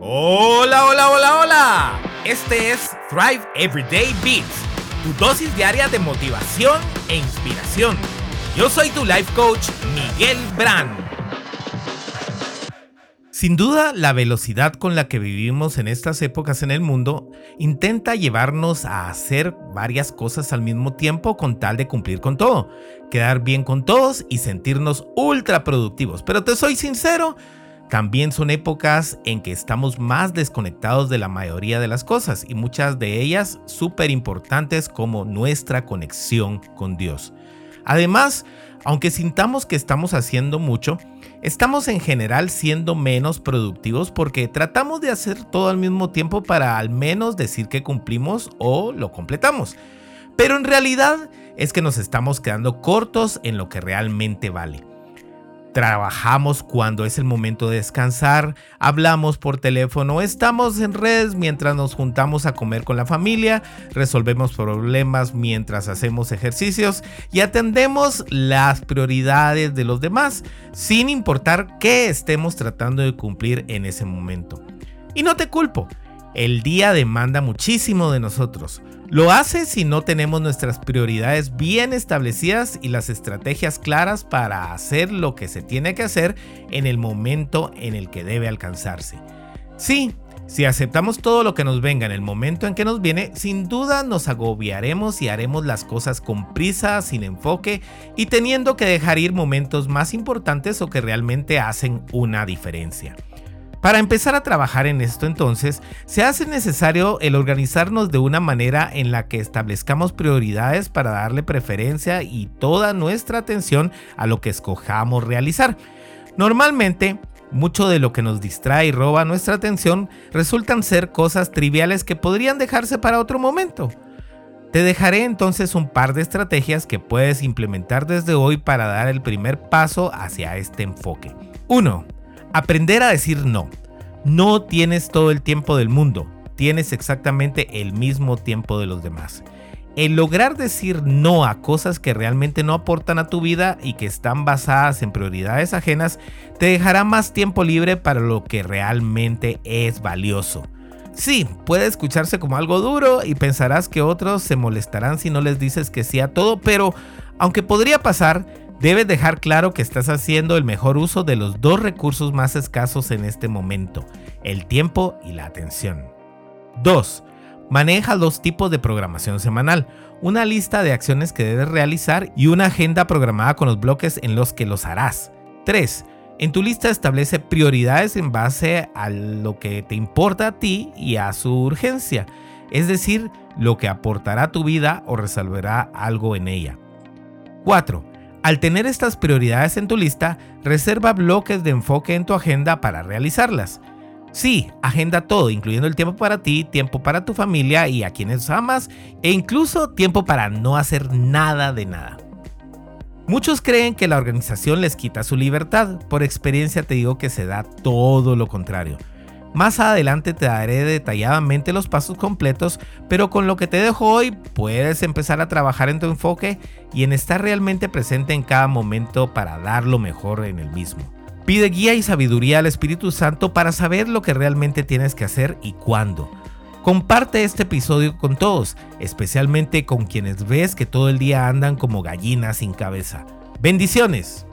Hola, hola, hola, hola. Este es Thrive Everyday Beats, tu dosis diaria de motivación e inspiración. Yo soy tu life coach, Miguel Brand. Sin duda, la velocidad con la que vivimos en estas épocas en el mundo intenta llevarnos a hacer varias cosas al mismo tiempo con tal de cumplir con todo, quedar bien con todos y sentirnos ultra productivos. Pero te soy sincero, también son épocas en que estamos más desconectados de la mayoría de las cosas y muchas de ellas súper importantes como nuestra conexión con Dios. Además, aunque sintamos que estamos haciendo mucho, estamos en general siendo menos productivos porque tratamos de hacer todo al mismo tiempo para al menos decir que cumplimos o lo completamos. Pero en realidad es que nos estamos quedando cortos en lo que realmente vale. Trabajamos cuando es el momento de descansar, hablamos por teléfono, estamos en redes mientras nos juntamos a comer con la familia, resolvemos problemas mientras hacemos ejercicios y atendemos las prioridades de los demás, sin importar qué estemos tratando de cumplir en ese momento. Y no te culpo, el día demanda muchísimo de nosotros. Lo hace si no tenemos nuestras prioridades bien establecidas y las estrategias claras para hacer lo que se tiene que hacer en el momento en el que debe alcanzarse. Sí, si aceptamos todo lo que nos venga en el momento en que nos viene, sin duda nos agobiaremos y haremos las cosas con prisa, sin enfoque y teniendo que dejar ir momentos más importantes o que realmente hacen una diferencia. Para empezar a trabajar en esto entonces, se hace necesario el organizarnos de una manera en la que establezcamos prioridades para darle preferencia y toda nuestra atención a lo que escojamos realizar. Normalmente, mucho de lo que nos distrae y roba nuestra atención resultan ser cosas triviales que podrían dejarse para otro momento. Te dejaré entonces un par de estrategias que puedes implementar desde hoy para dar el primer paso hacia este enfoque. 1 Aprender a decir no. No tienes todo el tiempo del mundo, tienes exactamente el mismo tiempo de los demás. El lograr decir no a cosas que realmente no aportan a tu vida y que están basadas en prioridades ajenas te dejará más tiempo libre para lo que realmente es valioso. Sí, puede escucharse como algo duro y pensarás que otros se molestarán si no les dices que sí a todo, pero aunque podría pasar, Debes dejar claro que estás haciendo el mejor uso de los dos recursos más escasos en este momento, el tiempo y la atención. 2. Maneja dos tipos de programación semanal, una lista de acciones que debes realizar y una agenda programada con los bloques en los que los harás. 3. En tu lista establece prioridades en base a lo que te importa a ti y a su urgencia, es decir, lo que aportará a tu vida o resolverá algo en ella. 4. Al tener estas prioridades en tu lista, reserva bloques de enfoque en tu agenda para realizarlas. Sí, agenda todo, incluyendo el tiempo para ti, tiempo para tu familia y a quienes amas, e incluso tiempo para no hacer nada de nada. Muchos creen que la organización les quita su libertad, por experiencia te digo que se da todo lo contrario. Más adelante te daré detalladamente los pasos completos, pero con lo que te dejo hoy puedes empezar a trabajar en tu enfoque y en estar realmente presente en cada momento para dar lo mejor en el mismo. Pide guía y sabiduría al Espíritu Santo para saber lo que realmente tienes que hacer y cuándo. Comparte este episodio con todos, especialmente con quienes ves que todo el día andan como gallinas sin cabeza. Bendiciones.